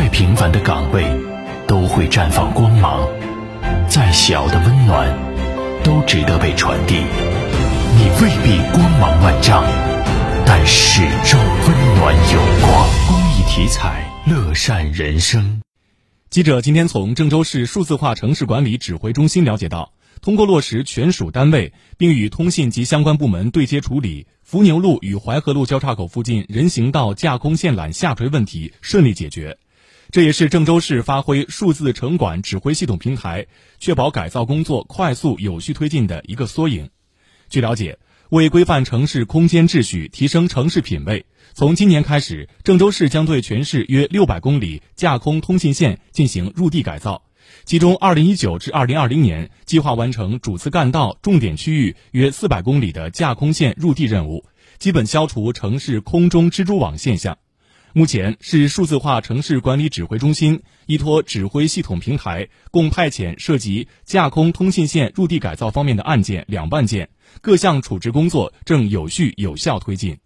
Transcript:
再平凡的岗位都会绽放光芒，再小的温暖都值得被传递。你未必光芒万丈，但始终温暖有光。公益体彩，乐善人生。记者今天从郑州市数字化城市管理指挥中心了解到，通过落实权属单位，并与通信及相关部门对接处理，伏牛路与淮河路交叉口附近人行道架空线缆下垂问题顺利解决。这也是郑州市发挥数字城管指挥系统平台，确保改造工作快速有序推进的一个缩影。据了解。为规范城市空间秩序，提升城市品位，从今年开始，郑州市将对全市约六百公里架空通信线进行入地改造。其中，二零一九至二零二零年计划完成主次干道重点区域约四百公里的架空线入地任务，基本消除城市空中蜘蛛网现象。目前，市数字化城市管理指挥中心依托指挥系统平台，共派遣涉及架空通信线入地改造方面的案件两万件，各项处置工作正有序有效推进。